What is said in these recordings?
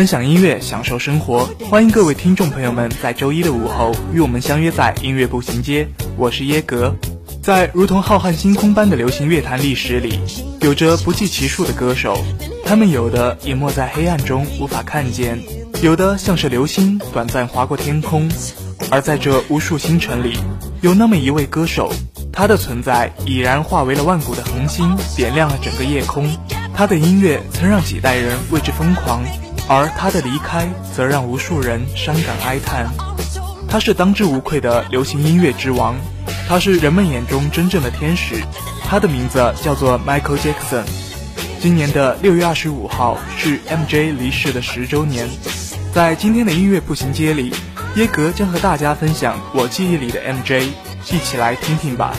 分享音乐，享受生活，欢迎各位听众朋友们在周一的午后与我们相约在音乐步行街。我是耶格，在如同浩瀚星空般的流行乐坛历史里，有着不计其数的歌手，他们有的隐没在黑暗中无法看见，有的像是流星短暂划过天空，而在这无数星辰里，有那么一位歌手，他的存在已然化为了万古的恒星，点亮了整个夜空。他的音乐曾让几代人为之疯狂。而他的离开，则让无数人伤感哀叹。他是当之无愧的流行音乐之王，他是人们眼中真正的天使。他的名字叫做 Michael Jackson。今年的六月二十五号是 MJ 离世的十周年。在今天的音乐步行街里，耶格将和大家分享我记忆里的 MJ，一起来听听吧。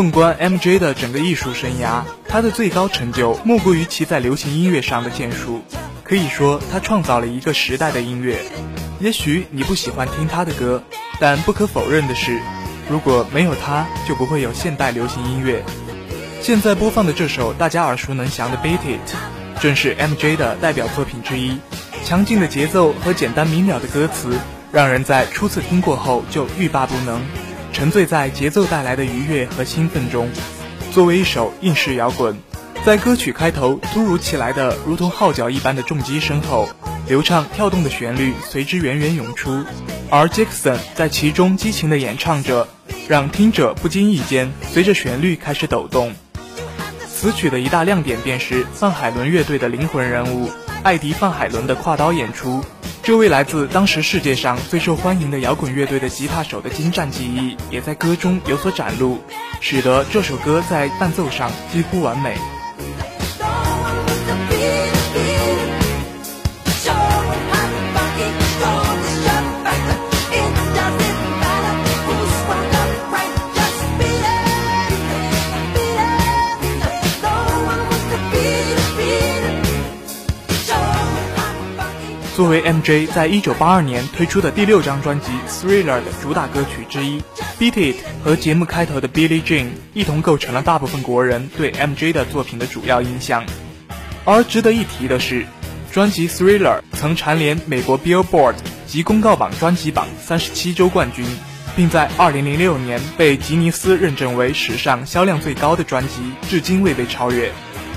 纵观 MJ 的整个艺术生涯，他的最高成就莫过于其在流行音乐上的建树。可以说，他创造了一个时代的音乐。也许你不喜欢听他的歌，但不可否认的是，如果没有他，就不会有现代流行音乐。现在播放的这首大家耳熟能详的《Beat It》，正是 MJ 的代表作品之一。强劲的节奏和简单明了的歌词，让人在初次听过后就欲罢不能。沉醉在节奏带来的愉悦和兴奋中。作为一首应式摇滚，在歌曲开头突如其来的如同号角一般的重击声后，流畅跳动的旋律随之源源涌出，而 Jackson 在其中激情地演唱着，让听者不经意间随着旋律开始抖动。此曲的一大亮点便是范海伦乐队的灵魂人物艾迪·范海伦的跨刀演出。这位来自当时世界上最受欢迎的摇滚乐队的吉他手的精湛技艺，也在歌中有所展露，使得这首歌在伴奏上几乎完美。作为 MJ 在一九八二年推出的第六张专辑《Thriller》的主打歌曲之一，《Beat It》和节目开头的《Billie Jean》一同构成了大部分国人对 MJ 的作品的主要印象。而值得一提的是，专辑《Thriller》曾蝉联美国 Billboard 及公告榜专辑榜三十七周冠军，并在二零零六年被吉尼斯认证为史上销量最高的专辑，至今未被超越。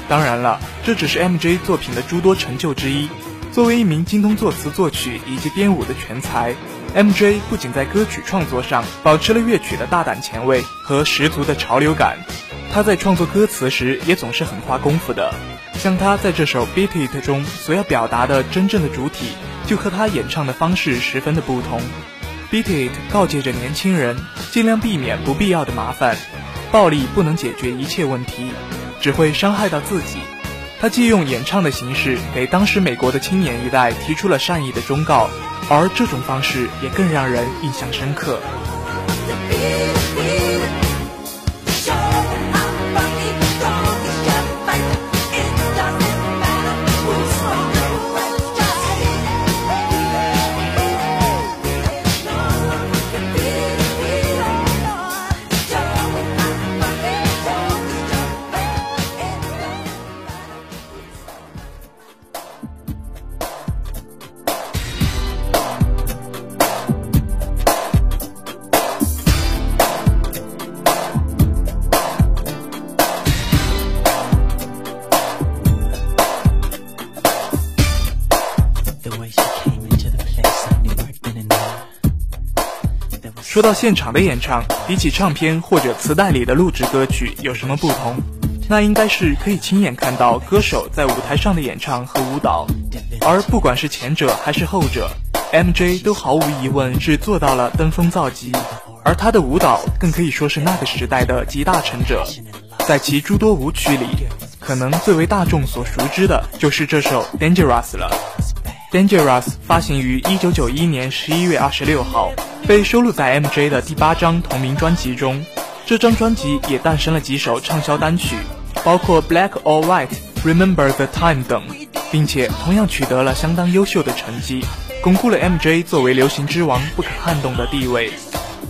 当然了，这只是 MJ 作品的诸多成就之一。作为一名精通作词作曲以及编舞的全才，MJ 不仅在歌曲创作上保持了乐曲的大胆前卫和十足的潮流感，他在创作歌词时也总是很花功夫的。像他在这首《Beat It》中所要表达的真正的主体，就和他演唱的方式十分的不同。Beat It 告诫着年轻人，尽量避免不必要的麻烦，暴力不能解决一切问题，只会伤害到自己。他借用演唱的形式给当时美国的青年一代提出了善意的忠告，而这种方式也更让人印象深刻。说到现场的演唱，比起唱片或者磁带里的录制歌曲有什么不同？那应该是可以亲眼看到歌手在舞台上的演唱和舞蹈。而不管是前者还是后者，MJ 都毫无疑问是做到了登峰造极。而他的舞蹈更可以说是那个时代的集大成者。在其诸多舞曲里，可能最为大众所熟知的就是这首《Dangerous》了。《Dangerous》发行于1991年11月26号。被收录在 MJ 的第八张同名专辑中，这张专辑也诞生了几首畅销单曲，包括《Black or White》、《Remember the Time》等，并且同样取得了相当优秀的成绩，巩固了 MJ 作为流行之王不可撼动的地位。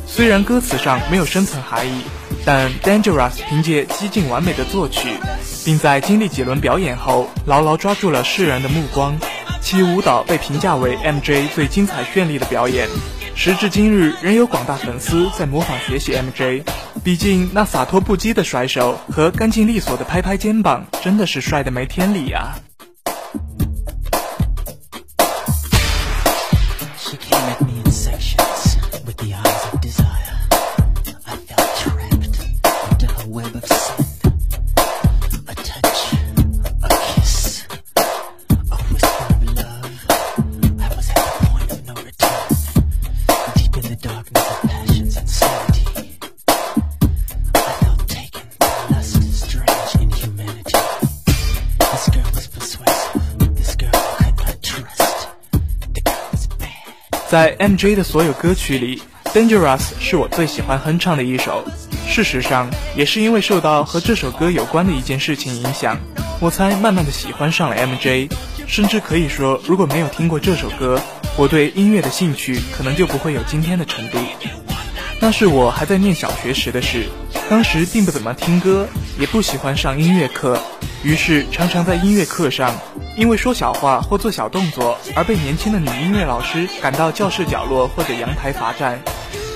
虽然歌词上没有深层含义，但《Dangerous》凭借激进完美的作曲，并在经历几轮表演后牢牢抓住了世人的目光，其舞蹈被评价为 MJ 最精彩绚丽的表演。时至今日，仍有广大粉丝在模仿学习 MJ。毕竟那洒脱不羁的甩手和干净利索的拍拍肩膀，真的是帅得没天理啊！在 MJ 的所有歌曲里，《Dangerous》是我最喜欢哼唱的一首。事实上，也是因为受到和这首歌有关的一件事情影响，我才慢慢的喜欢上了 MJ。甚至可以说，如果没有听过这首歌，我对音乐的兴趣可能就不会有今天的程度。那是我还在念小学时的事，当时并不怎么听歌，也不喜欢上音乐课，于是常常在音乐课上。因为说小话或做小动作而被年轻的女音乐老师赶到教室角落或者阳台罚站。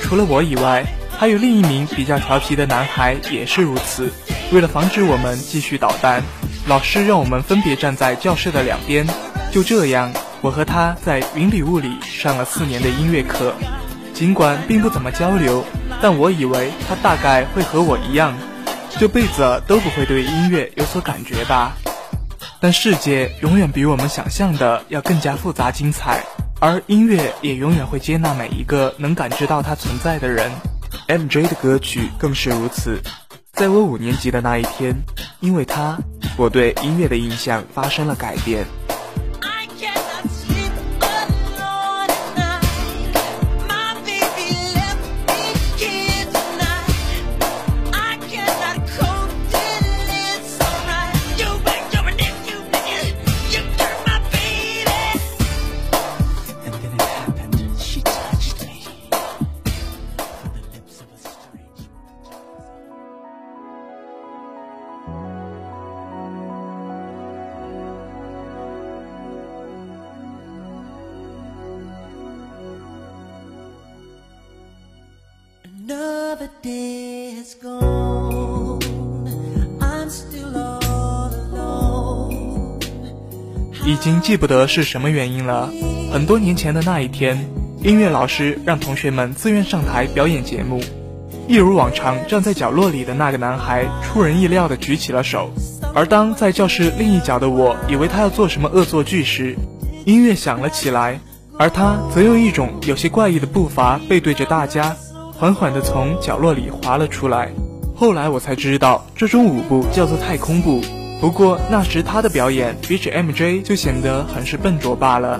除了我以外，还有另一名比较调皮的男孩也是如此。为了防止我们继续捣蛋，老师让我们分别站在教室的两边。就这样，我和他在云里雾里上了四年的音乐课。尽管并不怎么交流，但我以为他大概会和我一样，这辈子都不会对音乐有所感觉吧。但世界永远比我们想象的要更加复杂精彩，而音乐也永远会接纳每一个能感知到它存在的人。MJ 的歌曲更是如此。在我五年级的那一天，因为他，我对音乐的印象发生了改变。已经记不得是什么原因了。很多年前的那一天，音乐老师让同学们自愿上台表演节目。一如往常，站在角落里的那个男孩出人意料地举起了手。而当在教室另一角的我以为他要做什么恶作剧时，音乐响了起来。而他则用一种有些怪异的步伐背对着大家，缓缓地从角落里滑了出来。后来我才知道，这种舞步叫做太空步。不过那时他的表演比起 MJ 就显得很是笨拙罢了。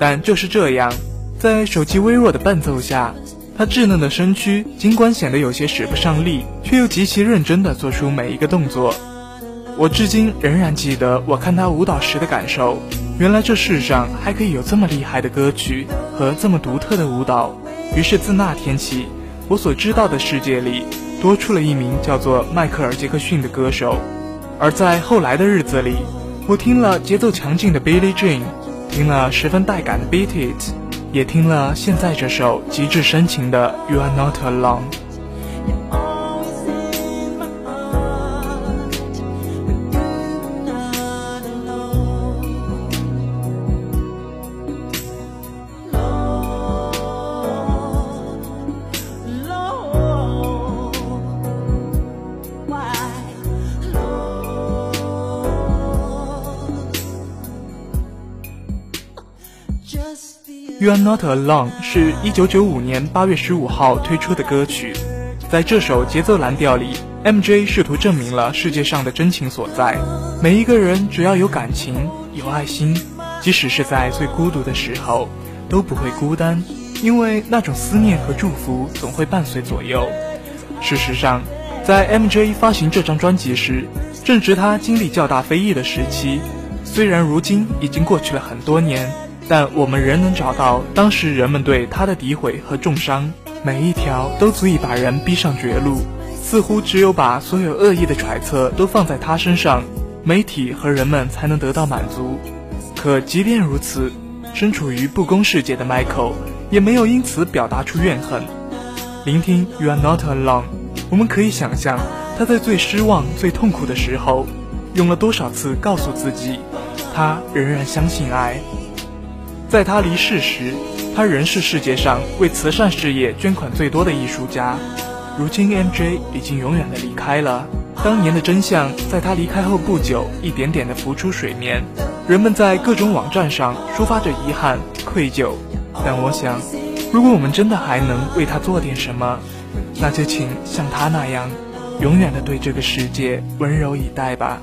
但就是这样，在手机微弱的伴奏下，他稚嫩的身躯尽管显得有些使不上力，却又极其认真地做出每一个动作。我至今仍然记得我看他舞蹈时的感受。原来这世上还可以有这么厉害的歌曲和这么独特的舞蹈。于是自那天起，我所知道的世界里多出了一名叫做迈克尔·杰克逊的歌手。而在后来的日子里，我听了节奏强劲的 Billie Jean，听了十分带感的 Beat It，也听了现在这首极致深情的 You Are Not Alone。Not Alone 是一九九五年八月十五号推出的歌曲，在这首节奏蓝调里，MJ 试图证明了世界上的真情所在。每一个人只要有感情、有爱心，即使是在最孤独的时候，都不会孤单，因为那种思念和祝福总会伴随左右。事实上，在 MJ 发行这张专辑时，正值他经历较大非议的时期。虽然如今已经过去了很多年。但我们仍能找到当时人们对他的诋毁和重伤，每一条都足以把人逼上绝路。似乎只有把所有恶意的揣测都放在他身上，媒体和人们才能得到满足。可即便如此，身处于不公世界的 Michael 也没有因此表达出怨恨。聆听 You Are Not Alone，我们可以想象他在最失望、最痛苦的时候，用了多少次告诉自己，他仍然相信爱。在他离世时，他仍是世界上为慈善事业捐款最多的艺术家。如今，MJ 已经永远的离开了。当年的真相在他离开后不久，一点点的浮出水面。人们在各种网站上抒发着遗憾、愧疚。但我想，如果我们真的还能为他做点什么，那就请像他那样，永远的对这个世界温柔以待吧。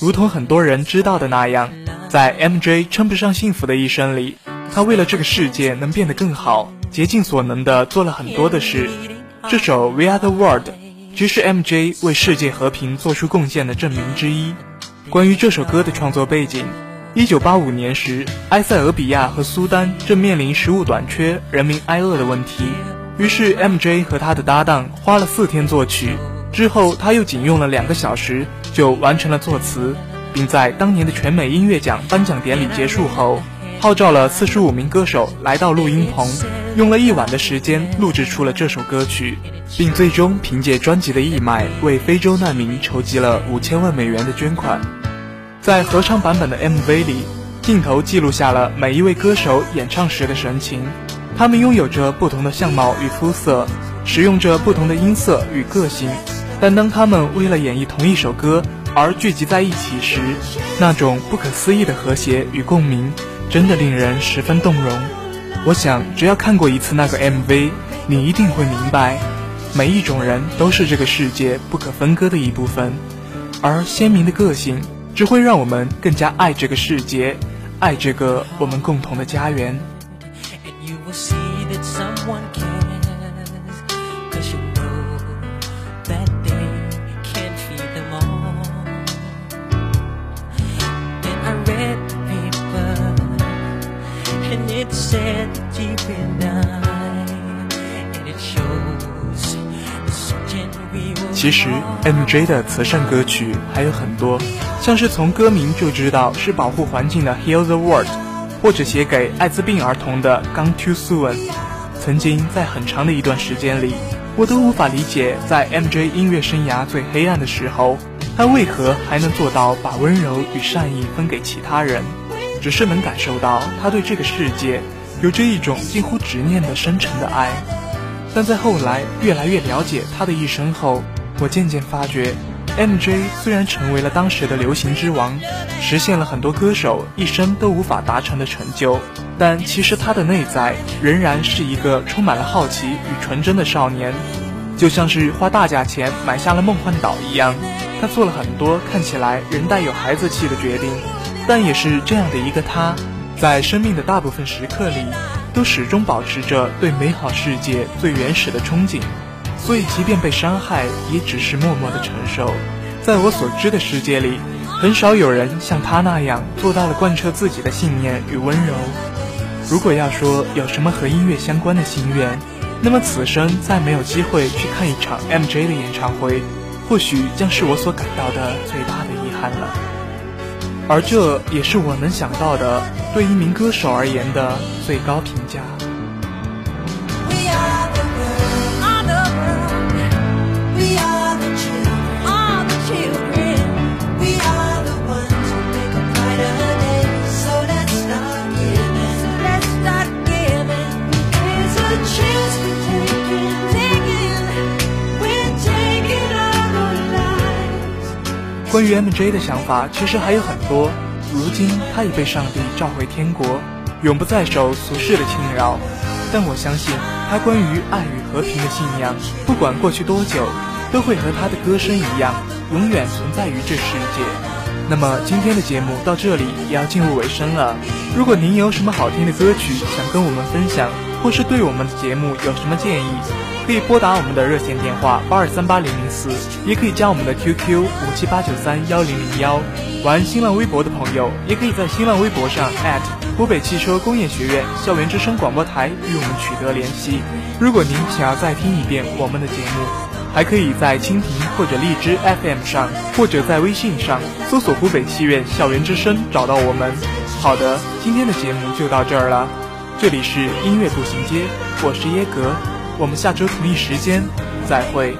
如同很多人知道的那样，在 MJ 称不上幸福的一生里，他为了这个世界能变得更好，竭尽所能的做了很多的事。这首《We Are the World》即是 MJ 为世界和平做出贡献的证明之一。关于这首歌的创作背景。一九八五年时，埃塞俄比亚和苏丹正面临食物短缺、人民挨饿的问题。于是，MJ 和他的搭档花了四天作曲，之后他又仅用了两个小时就完成了作词，并在当年的全美音乐奖颁奖典礼结束后，号召了四十五名歌手来到录音棚，用了一晚的时间录制出了这首歌曲，并最终凭借专辑的义卖为非洲难民筹集了五千万美元的捐款。在合唱版本的 MV 里镜头记录下了每一位歌手演唱时的神情。他们拥有着不同的相貌与肤色，使用着不同的音色与个性，但当他们为了演绎同一首歌而聚集在一起时，那种不可思议的和谐与共鸣，真的令人十分动容。我想，只要看过一次那个 MV，你一定会明白，每一种人都是这个世界不可分割的一部分，而鲜明的个性只会让我们更加爱这个世界，爱这个我们共同的家园。Said that you and I And it shows 其实 MJ 的慈善歌曲还有很多，像是从歌名就知道是保护环境的 Heal the World。或者写给艾滋病儿童的《Gone Too Soon》，曾经在很长的一段时间里，我都无法理解，在 MJ 音乐生涯最黑暗的时候，他为何还能做到把温柔与善意分给其他人。只是能感受到他对这个世界有着一种近乎执念的深沉的爱。但在后来越来越了解他的一生后，我渐渐发觉。MJ 虽然成为了当时的流行之王，实现了很多歌手一生都无法达成的成就，但其实他的内在仍然是一个充满了好奇与纯真的少年，就像是花大价钱买下了梦幻岛一样。他做了很多看起来仍带有孩子气的决定，但也是这样的一个他，在生命的大部分时刻里，都始终保持着对美好世界最原始的憧憬。所以，即便被伤害，也只是默默的承受。在我所知的世界里，很少有人像他那样做到了贯彻自己的信念与温柔。如果要说有什么和音乐相关的心愿，那么此生再没有机会去看一场 MJ 的演唱会，或许将是我所感到的最大的遗憾了。而这也是我能想到的对一名歌手而言的最高评价。关于 MJ 的想法，其实还有很多。如今他已被上帝召回天国，永不再受俗世的侵扰。但我相信，他关于爱与和平的信仰，不管过去多久，都会和他的歌声一样，永远存在于这世界。那么今天的节目到这里也要进入尾声了。如果您有什么好听的歌曲想跟我们分享，或是对我们的节目有什么建议，可以拨打我们的热线电话八二三八零零四，也可以加我们的 QQ 五七八九三幺零零幺。玩新浪微博的朋友，也可以在新浪微博上湖北汽车工业学院校园之声广播台与我们取得联系。如果您想要再听一遍我们的节目，还可以在蜻蜓或者荔枝 FM 上，或者在微信上搜索湖北戏院校园之声找到我们。好的，今天的节目就到这儿了。这里是音乐步行街，我是耶格，我们下周同一时间再会。